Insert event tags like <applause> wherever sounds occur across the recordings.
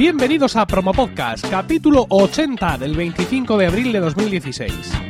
Bienvenidos a Promo Podcast, capítulo 80 del 25 de abril de 2016.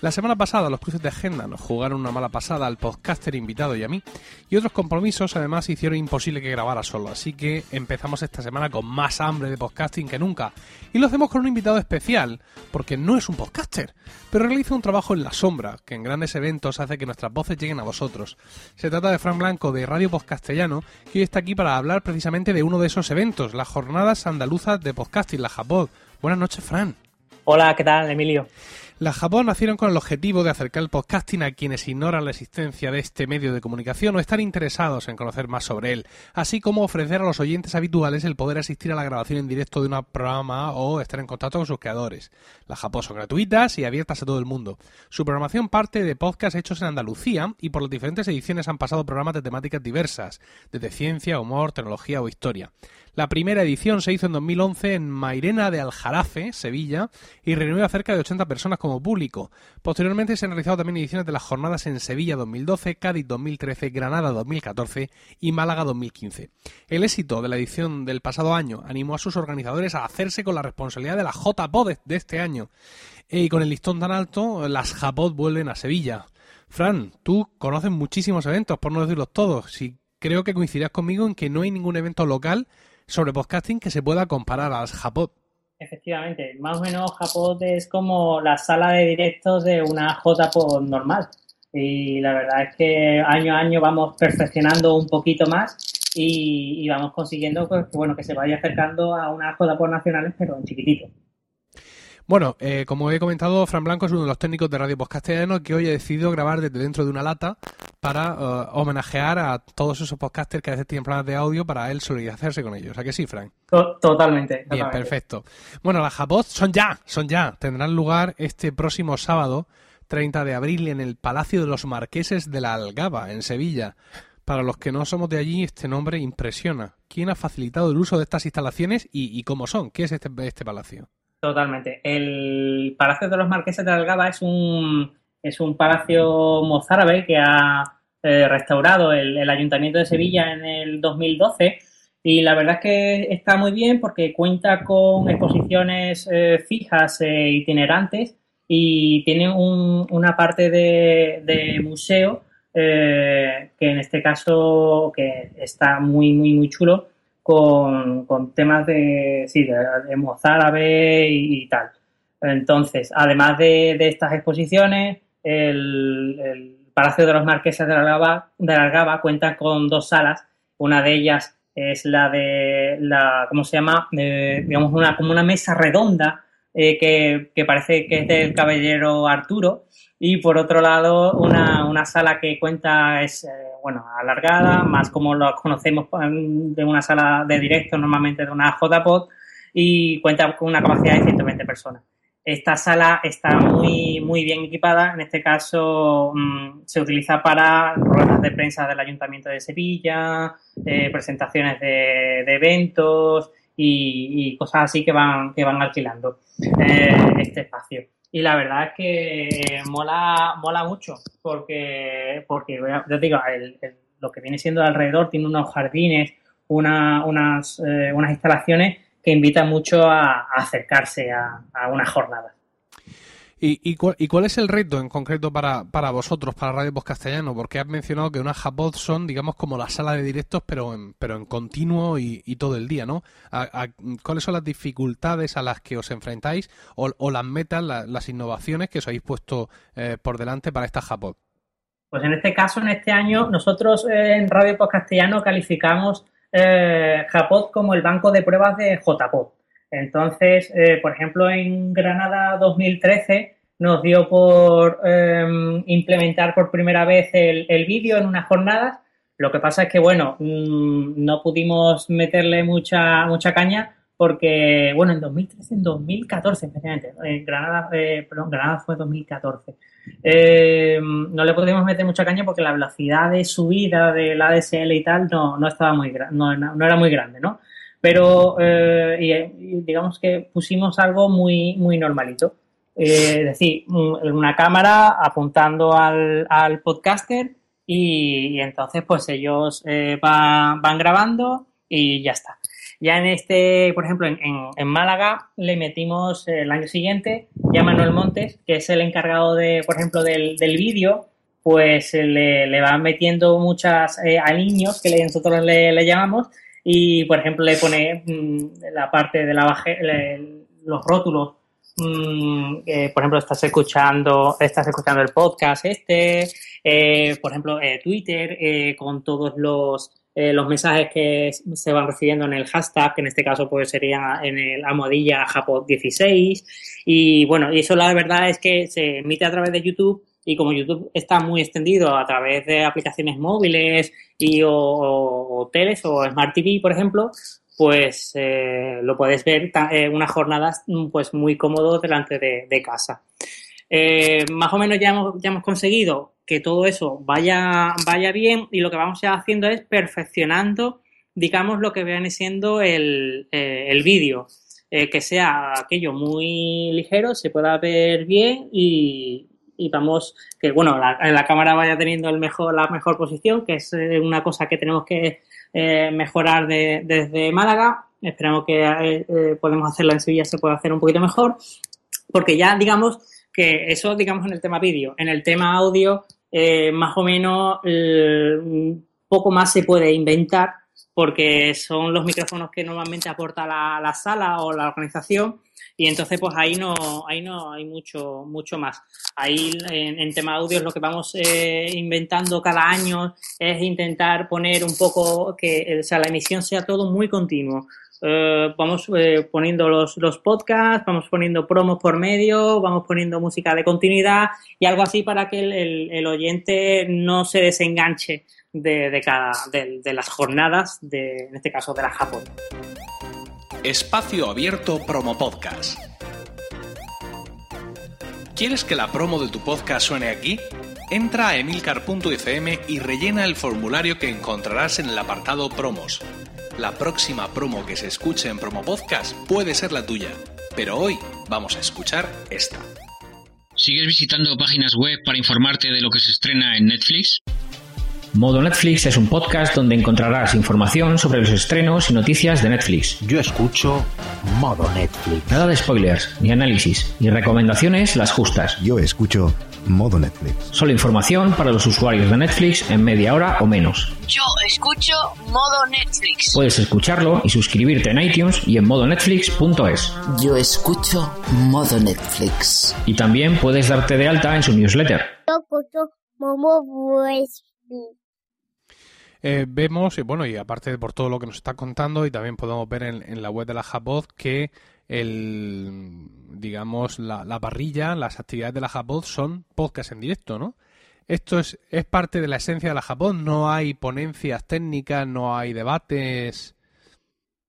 La semana pasada los cruces de agenda nos jugaron una mala pasada al podcaster invitado y a mí, y otros compromisos además hicieron imposible que grabara solo, así que empezamos esta semana con más hambre de podcasting que nunca, y lo hacemos con un invitado especial, porque no es un podcaster, pero realiza un trabajo en la sombra, que en grandes eventos hace que nuestras voces lleguen a vosotros. Se trata de Fran Blanco de Radio Podcastellano, que hoy está aquí para hablar precisamente de uno de esos eventos, las jornadas andaluzas de podcasting, la Japod. Buenas noches, Fran. Hola, ¿qué tal, Emilio? Las Japón nacieron con el objetivo de acercar el podcasting a quienes ignoran la existencia de este medio de comunicación o están interesados en conocer más sobre él, así como ofrecer a los oyentes habituales el poder asistir a la grabación en directo de un programa o estar en contacto con sus creadores. Las Japón son gratuitas y abiertas a todo el mundo. Su programación parte de podcasts hechos en Andalucía y por las diferentes ediciones han pasado programas de temáticas diversas, desde ciencia, humor, tecnología o historia. La primera edición se hizo en 2011 en Mairena de Aljarafe, Sevilla, y reunió a cerca de 80 personas como público. Posteriormente se han realizado también ediciones de las jornadas en Sevilla 2012, Cádiz 2013, Granada 2014 y Málaga 2015. El éxito de la edición del pasado año animó a sus organizadores a hacerse con la responsabilidad de la JPod de este año. Y con el listón tan alto, las JPod vuelven a Sevilla. Fran, tú conoces muchísimos eventos, por no decirlos todos, y creo que coincidirás conmigo en que no hay ningún evento local sobre podcasting que se pueda comparar a las Japod. Efectivamente, más o menos Japod es como la sala de directos de una JPod normal. Y la verdad es que año a año vamos perfeccionando un poquito más y, vamos consiguiendo pues, bueno, que se vaya acercando a unas JPod nacionales, pero en chiquitito. Bueno, eh, como he comentado, Fran Blanco es uno de los técnicos de Radio Podcastellano que hoy ha decidido grabar desde dentro de una lata para uh, homenajear a todos esos podcasters que a veces tienen problemas de audio para él solidarizarse con ellos. ¿A que sí, Frank? Totalmente, Bien, perfecto. Bueno, las Japot son ya, son ya. Tendrán lugar este próximo sábado, 30 de abril, en el Palacio de los Marqueses de la Algaba, en Sevilla. Para los que no somos de allí, este nombre impresiona. ¿Quién ha facilitado el uso de estas instalaciones y, cómo son? ¿Qué es este, este palacio? Totalmente. El Palacio de los Marqueses de Algaba es un es un palacio mozárabe que ha eh, restaurado el, Ayuntamiento de Sevilla en el 2012 y la verdad es que está muy bien porque cuenta con exposiciones eh, fijas e itinerantes y tiene una parte de, museo que en este caso que está muy muy muy chulo con, temas de, sí, de, mozárabe y, tal. Entonces, además de estas exposiciones, el, Palacio de los Marqueses de Algaba, cuenta con dos salas. Una de ellas es la de la, ¿cómo se llama? digamos, una, como una mesa redonda eh, que, parece que es del caballero Arturo. Y por otro lado, una, sala que cuenta es, eh, bueno, alargada, más como lo conocemos de una sala de directo, normalmente de una JPod, y cuenta con una capacidad de 120 personas. Esta sala está muy, muy bien equipada. En este caso mm, se utiliza para ruedas de prensa del Ayuntamiento de Sevilla, eh, presentaciones de, eventos y, cosas así que van, que van alquilando eh, este espacio. Y la verdad es que mola, mola mucho porque, porque ya digo, lo que viene siendo alrededor tiene unos jardines, unas, eh, unas instalaciones que invita mucho a, acercarse a, una jornada. ¿Y, y, cuál, es el reto en concreto para, para vosotros, para Radio Voz Castellano? Porque has mencionado que unas Japod son, digamos, como la sala de directos, pero en, pero en continuo y, todo el día, ¿no? ¿Cuáles son las dificultades a las que os enfrentáis o, las metas, las innovaciones que os habéis puesto eh, por delante para esta Japod? Pues en este caso, en este año, nosotros eh, en Radio Post Castellano calificamos eh, Japod como el banco de pruebas de JPod. Entonces, eh, por ejemplo, en Granada 2013 nos dio por em, implementar por primera vez el, vídeo en unas jornadas. Lo que pasa es que, bueno, mm, no pudimos meterle mucha, mucha caña porque, bueno, en 2013, en 2014, especialmente, en Granada, eh, perdón, Granada fue 2014. Eh, no le podíamos meter mucha caña porque la velocidad de subida de la ADSL y tal no, no estaba muy no, no era muy grande, ¿no? Pero eh, digamos que pusimos algo muy, muy normalito. es decir, una cámara apuntando al, al podcaster y, entonces pues ellos van, van grabando y ya está. Ya en este, por ejemplo, en, en, Málaga le metimos el año siguiente ya Manuel Montes, que es el encargado de, por ejemplo, del, del vídeo, pues le, le van metiendo muchas eh, aliños que nosotros le, le, llamamos y, por ejemplo, le pone mm, la parte de la baje, los rótulos. Mm, por ejemplo, estás escuchando, estás escuchando el podcast este, eh, por ejemplo, eh, Twitter con todos los los mensajes que se van recibiendo en el hashtag, que en este caso pues sería en el almohadilla Japón16. Y bueno, y eso la verdad es que se emite a través de YouTube y como YouTube está muy extendido a través de aplicaciones móviles y o, o, teles o Smart TV, por ejemplo, pues eh, lo puedes ver en unas jornadas pues muy cómodo delante de, casa. Eh, más o menos ya hemos, ya hemos conseguido que todo eso vaya, vaya bien y lo que vamos a haciendo es perfeccionando, digamos, lo que viene siendo el, eh, vídeo. Eh, que sea aquello muy ligero, se pueda ver bien y, vamos, que bueno, la, cámara vaya teniendo el mejor, la mejor posición, que es eh, una cosa que tenemos que mejorar desde Málaga. Esperamos que podemos hacerla en Sevilla, se pueda hacer un poquito mejor, porque ya digamos que eso, digamos, en el tema vídeo. En el tema audio, eh, más o menos poco más se puede inventar porque son los micrófonos que normalmente aporta la, sala o la organización y entonces pues ahí no ahí no hay mucho mucho más. Ahí en, tema audio lo que vamos eh, inventando cada año es intentar poner un poco que sea la emisión sea todo muy continuo. Eh, vamos eh, poniendo los, los podcasts, vamos poniendo promos por medio, vamos poniendo música de continuidad y algo así para que el, el, oyente no se desenganche de, de cada, de, de, las jornadas, de, en este caso de la Japón. Espacio Abierto Promo Podcast. ¿Quieres que la promo de tu podcast suene aquí? Entra a emilcar.fm y rellena el formulario que encontrarás en el apartado Promos la próxima promo que se escuche en Promo Podcast puede ser la tuya, pero hoy vamos a escuchar esta. ¿Sigues visitando páginas web para informarte de lo que se estrena en Netflix? Modo Netflix es un podcast donde encontrarás información sobre los estrenos y noticias de Netflix. Yo escucho Modo Netflix. Nada de spoilers, ni análisis, ni recomendaciones las justas. Yo escucho Modo Netflix. Solo información para los usuarios de Netflix en media hora o menos. Yo escucho Modo Netflix. Puedes escucharlo y suscribirte en iTunes y en modonetflix.es. Yo escucho Modo Netflix. Y también puedes darte de alta en su newsletter. Yo escucho Modo eh, vemos, y bueno, y aparte por todo lo que nos está contando, y también podemos ver en, la web de la Japod que el, digamos, la, parrilla, las actividades de la Japod son podcast en directo, ¿no? Esto es, es parte de la esencia de la Japod, no hay ponencias técnicas, no hay debates.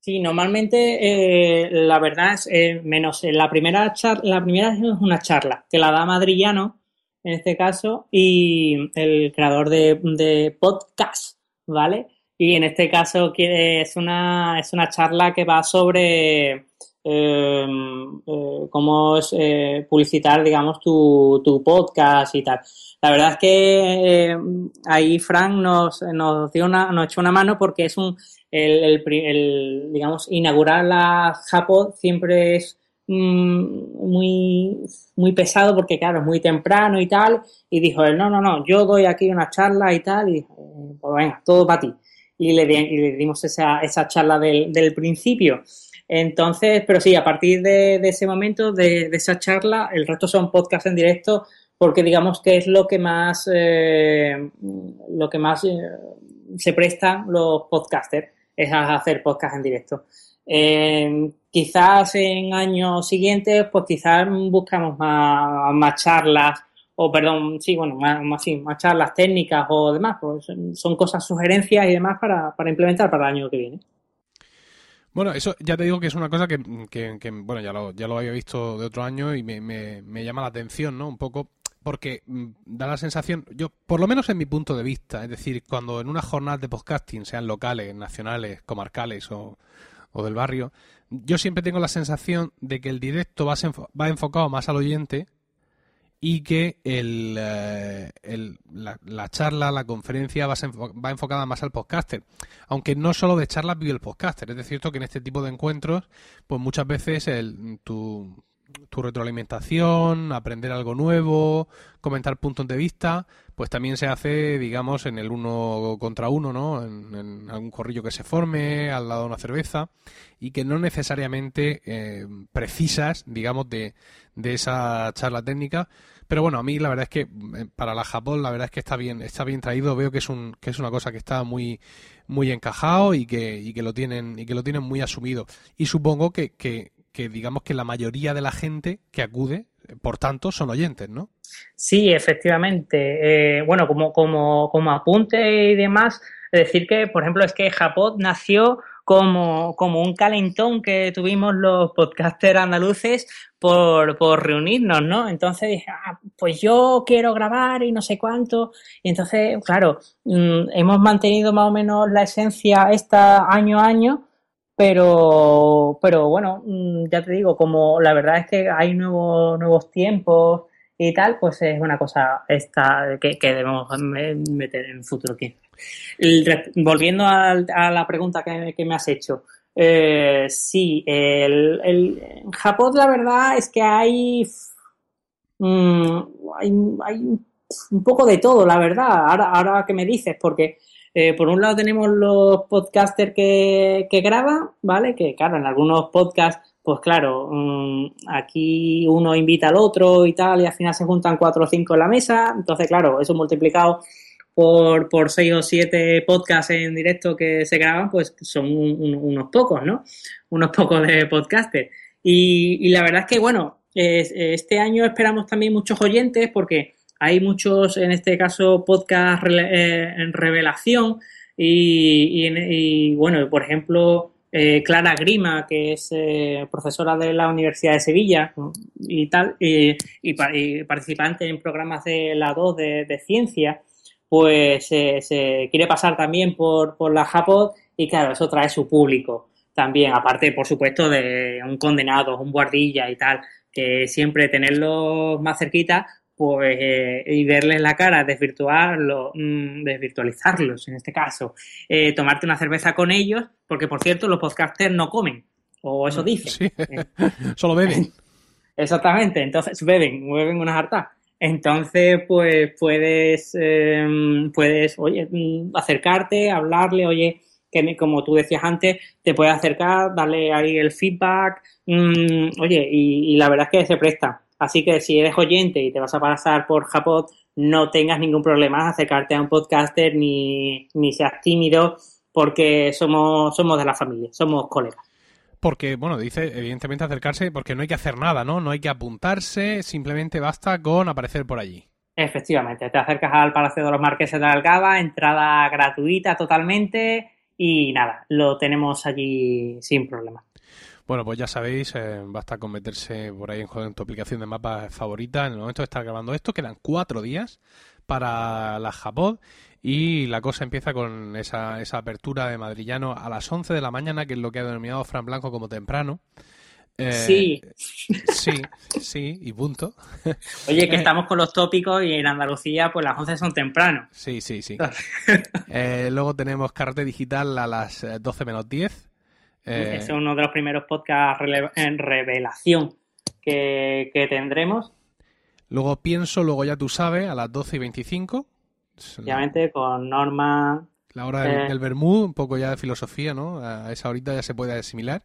Sí, normalmente eh, la verdad es eh, menos la primera charla, la primera es una charla que la da Madrillano en este caso y el creador de, de podcast ¿vale? Y en este caso es una, es una charla que va sobre em, eh, cómo es, eh, publicitar, digamos, tu, tu, podcast y tal. La verdad es que eh, ahí Frank nos, nos dio una, nos echó una mano porque es un, el, el, digamos, inaugurar la Japón siempre es mm, muy, muy pesado porque, claro, es muy temprano y tal. Y dijo él, no, no, no, yo doy aquí una charla y tal. Y pues venga, todo para ti. Y le, le dimos esa, esa charla del, del, principio. Entonces, pero sí, a partir de, ese momento, de, esa charla, el resto son podcasts en directo, porque digamos que es lo que más, eh, lo que más eh, se prestan los podcasters, es hacer podcasts en directo. Eh, quizás en años siguientes, pues quizás buscamos más charlas o perdón, sí, bueno, más, más, más charlas técnicas o demás, pues son cosas, sugerencias y demás para, para implementar para el año que viene. Bueno, eso ya te digo que es una cosa que, que, bueno, ya lo, ya lo había visto de otro año y me, me, me llama la atención, ¿no? Un poco porque mm, da la sensación, yo, por lo menos en mi punto de vista, es decir, cuando en unas jornadas de podcasting, sean locales, nacionales, comarcales o, o del barrio, yo siempre tengo la sensación de que el directo va enfocado más al oyente y que el, eh, la, la, charla, la conferencia va, enfocada más al podcaster. Aunque no solo de charlas vive el podcaster. Es cierto que en este tipo de encuentros, pues muchas veces el, tu, tu retroalimentación, aprender algo nuevo, comentar puntos de vista, pues también se hace, digamos, en el uno contra uno, ¿no? En, en algún corrillo que se forme, al lado de una cerveza, y que no necesariamente eh, precisas, digamos, de, de esa charla técnica. Pero bueno, a mí la verdad es que eh, para la Japón la verdad es que está bien, está bien traído, veo que es un, que es una cosa que está muy, muy encajado y que, y que lo tienen, y que lo tienen muy asumido. Y supongo que, que, que digamos que la mayoría de la gente que acude, por tanto, son oyentes, ¿no? Sí, efectivamente. Eh, bueno, como, como, como apunte y demás, decir que, por ejemplo, es que Japón nació como, como un calentón que tuvimos los podcasters andaluces por, por reunirnos, ¿no? Entonces dije, ah, pues yo quiero grabar y no sé cuánto. Y entonces, claro, mmm, hemos mantenido más o menos la esencia esta año a año, pero, pero bueno, mmm, ya te digo, como la verdad es que hay nuevos, nuevos tiempos y tal, pues es una cosa esta que, que debemos meter en el futuro aquí. Volviendo a, a, la pregunta que, me has hecho, eh, sí, el, el, en Japón la verdad es que hay, mmm, hay, hay, un poco de todo, la verdad, ahora, ahora que me dices, porque eh, por un lado tenemos los podcasters que, que graban, ¿vale? Que claro, en algunos podcasts pues claro, mmm, aquí uno invita al otro y tal, y al final se juntan cuatro o cinco en la mesa. Entonces, claro, eso multiplicado por, por seis o siete podcasts en directo que se graban, pues son un, un, unos pocos, ¿no? Unos pocos de podcasters. Y, y la verdad es que, bueno, es, este año esperamos también muchos oyentes porque hay muchos, en este caso, podcast eh, en revelación. Y, y, y bueno, por ejemplo, eh, Clara Grima, que es eh, profesora de la Universidad de Sevilla y tal, y, y participante en programas de la 2 de, de ciencia, pues eh, se quiere pasar también por, por la Japón y claro, eso trae su público también, aparte por supuesto de un condenado, un guardilla y tal, que siempre tenerlos más cerquita pues eh, y verles la cara, desvirtuarlo, mmm, desvirtualizarlos en este caso, eh, tomarte una cerveza con ellos, porque por cierto los podcasters no comen, o eso dicen. Sí. <laughs> Solo beben. <laughs> Exactamente, entonces beben, beben unas hartas. Entonces, pues puedes, eh, puedes, oye, acercarte, hablarle, oye, que como tú decías antes, te puedes acercar, darle ahí el feedback, mmm, oye, y, y la verdad es que se presta. Así que si eres oyente y te vas a pasar por Japón, no tengas ningún problema acercarte a un podcaster ni, ni seas tímido porque somos, somos de la familia, somos colegas. Porque, bueno, dice evidentemente acercarse porque no hay que hacer nada, ¿no? No hay que apuntarse, simplemente basta con aparecer por allí. Efectivamente, te acercas al Palacio de los Marqueses de Algaba, entrada gratuita totalmente y nada, lo tenemos allí sin problema. Bueno, pues ya sabéis, eh, basta con meterse por ahí en, en, tu aplicación de mapas favorita. En el momento de estar grabando esto, quedan cuatro días para la Japón y la cosa empieza con esa, esa apertura de Madrillano a las 11 de la mañana, que es lo que ha denominado Fran Blanco como temprano. Eh, sí. Sí, sí, y punto. <laughs> Oye, que estamos con los tópicos y en Andalucía pues las 11 son temprano. Sí, sí, sí. <laughs> eh, luego tenemos Carrete Digital a las 12 menos 10. Eh, es uno de los primeros podcasts en revelación que, que, tendremos. Luego pienso, luego ya tú sabes, a las 12 y 25. Obviamente con Norma. La hora del, eh, del Bermú, un poco ya de filosofía, ¿no? A esa horita ya se puede asimilar.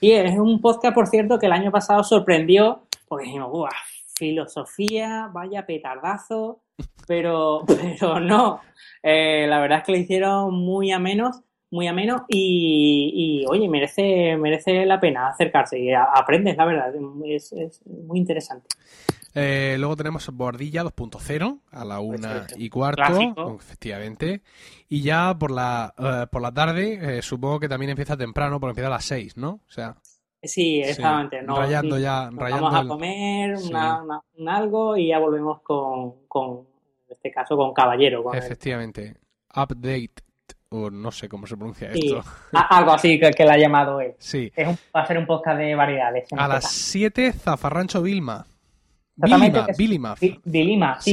Y es un podcast, por cierto, que el año pasado sorprendió, porque dijimos, ¡guau! Filosofía, vaya petardazo, <laughs> pero, pero no. Eh, la verdad es que le hicieron muy a menos muy ameno y, y, oye, merece, merece la pena acercarse y a, aprendes, la verdad, es, es, muy interesante. Eh, luego tenemos Bordilla 2.0 a la una y cuarto, Clásico. efectivamente. Y ya por la, eh, por la tarde, eh, supongo que también empieza temprano, porque empieza a las 6, ¿no? O sea, Sí, exactamente. No, rayando sí, ya, nos rayando vamos a el- comer Sí. una- una- un algo y ya volvemos con, con, en este caso, con Caballero. Con el- efectivamente. Update, o no sé cómo se pronuncia sí, esto. algo así que, que la ha llamado él. Sí. Es un- va a ser un podcast de variedades. A las caso. 7, Zafarrancho Vilma. Vilima. Vi- Vilima, sí,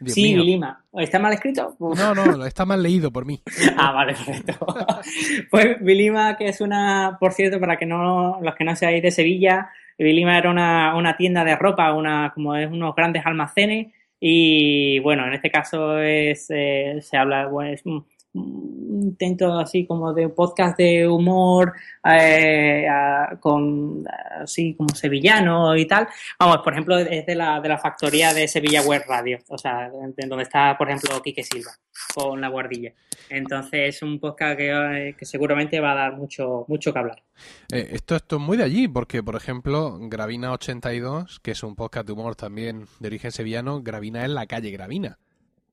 Dios sí, mío. Vilima. ¿Está mal escrito? Uf. No, no, está mal leído por mí. <laughs> Ah, vale, perfecto. <laughs> Pues Vilima, que es una, por cierto, para que no, los que no seáis de Sevilla, Vilima era una, una tienda de ropa, una, como es unos grandes almacenes, y bueno, en este caso es, eh, se habla, bueno, es un, un intento así como de podcast de humor, eh, con así como sevillano y tal. Vamos, por ejemplo, es de la, de la factoría de Sevilla Web Radio, o sea, de donde está, por ejemplo, Quique Silva con la guardilla. Entonces es un podcast que, eh, que seguramente va a dar mucho, mucho que hablar. Eh, esto, esto es muy de allí, porque, por ejemplo, Gravina82, que es un podcast de humor también de origen sevillano, Gravina es la calle Gravina.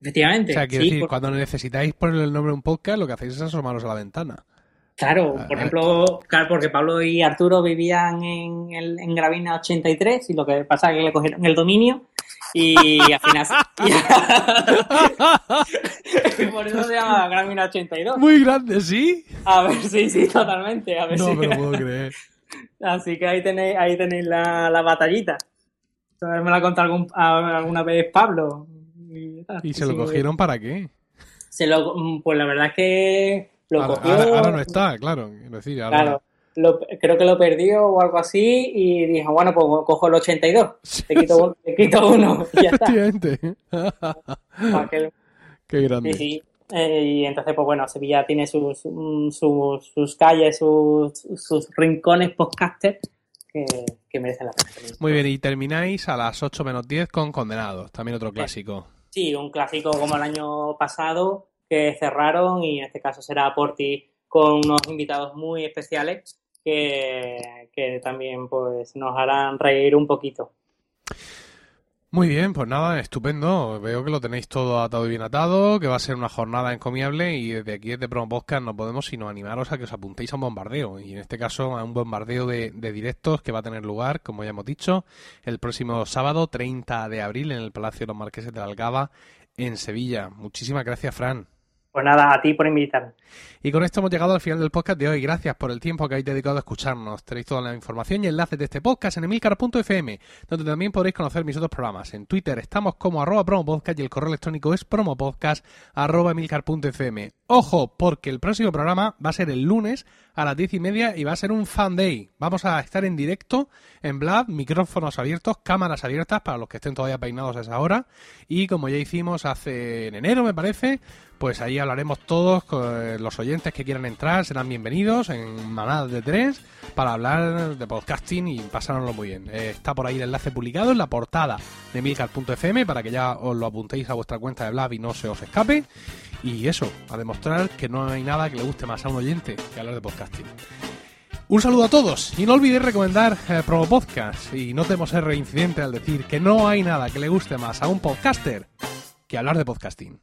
Efectivamente. O sea, quiero sí, decir, por- cuando necesitáis ponerle el nombre a un podcast, lo que hacéis es asomaros a la ventana. Claro, Ah, por eh. ejemplo, claro, porque Pablo y Arturo vivían en, el, en Gravina 83 y lo que pasa es que le cogieron el dominio y <laughs> al final... y <laughs> por eso se llama Gravina 82. Muy grande, ¿sí? A ver, sí, sí, totalmente. A ver No me lo <laughs> puedo creer. Así que ahí tenéis, ahí tenéis la, la batallita. Entonces me la ha contado algún- alguna vez Pablo. Y, tal. ¿Y se lo Sí, cogieron para qué? Se lo, mm, pues la verdad es que lo Ahora, cogió. ahora- ahora no está, claro. Quiero decir, ahora... Claro, lo- creo que lo perdió o algo así y dijo, bueno, pues cojo el 82. Te quito, te quito uno y <laughs> ya está. <laughs> <laughs> Qué grande. Sí, sí. Eh, y entonces, pues bueno, Sevilla tiene sus, sus, sus calles, sus, sus rincones podcaster que, que merecen la pena. Muy bien, y termináis a las 8 menos 10 con Condenados, también otro clásico. Un clásico como el año pasado que cerraron y en este caso será Porti con unos invitados muy especiales que, que también pues nos harán reír un poquito. Muy bien, pues nada, estupendo. Veo que lo tenéis todo atado y bien atado, que va a ser una jornada encomiable y desde aquí, desde Promo Podcast, no podemos sino animaros a que os apuntéis a un bombardeo. Y en este caso, a un bombardeo de, directos que va a tener lugar, como ya hemos dicho, el próximo sábado 30 de abril en el Palacio de los Marqueses de la Algaba, en Sevilla. Muchísimas gracias, Fran. Pues nada, a ti por invitarme. Y con esto hemos llegado al final del podcast de hoy. Gracias por el tiempo que habéis dedicado a escucharnos. Tenéis toda la información y enlaces de este podcast en emilcar.fm, donde también podréis conocer mis otros programas. En Twitter estamos como arroba promopodcast y el correo electrónico es promopodcast arroba. Ojo, porque el próximo programa va a ser el lunes a las diez y media y va a ser un fan day. Vamos a estar en directo en Blab, micrófonos abiertos, cámaras abiertas para los que estén todavía peinados a esa hora. Y como ya hicimos hace en enero, me parece, pues ahí hablaremos todos eh, los oyentes que quieran entrar, serán bienvenidos en manadas de tres para hablar de podcasting y pasárnoslo muy bien. Eh, está por ahí el enlace publicado en la portada de milcar.fm para que ya os lo apuntéis a vuestra cuenta de Blab y no se os escape. Y eso, a demostrar que no hay nada que le guste más a un oyente que hablar de podcasting. Un saludo a todos y no olvidéis recomendar eh, Podcast y no temo ser reincidente al decir que no hay nada que le guste más a un podcaster que hablar de podcasting.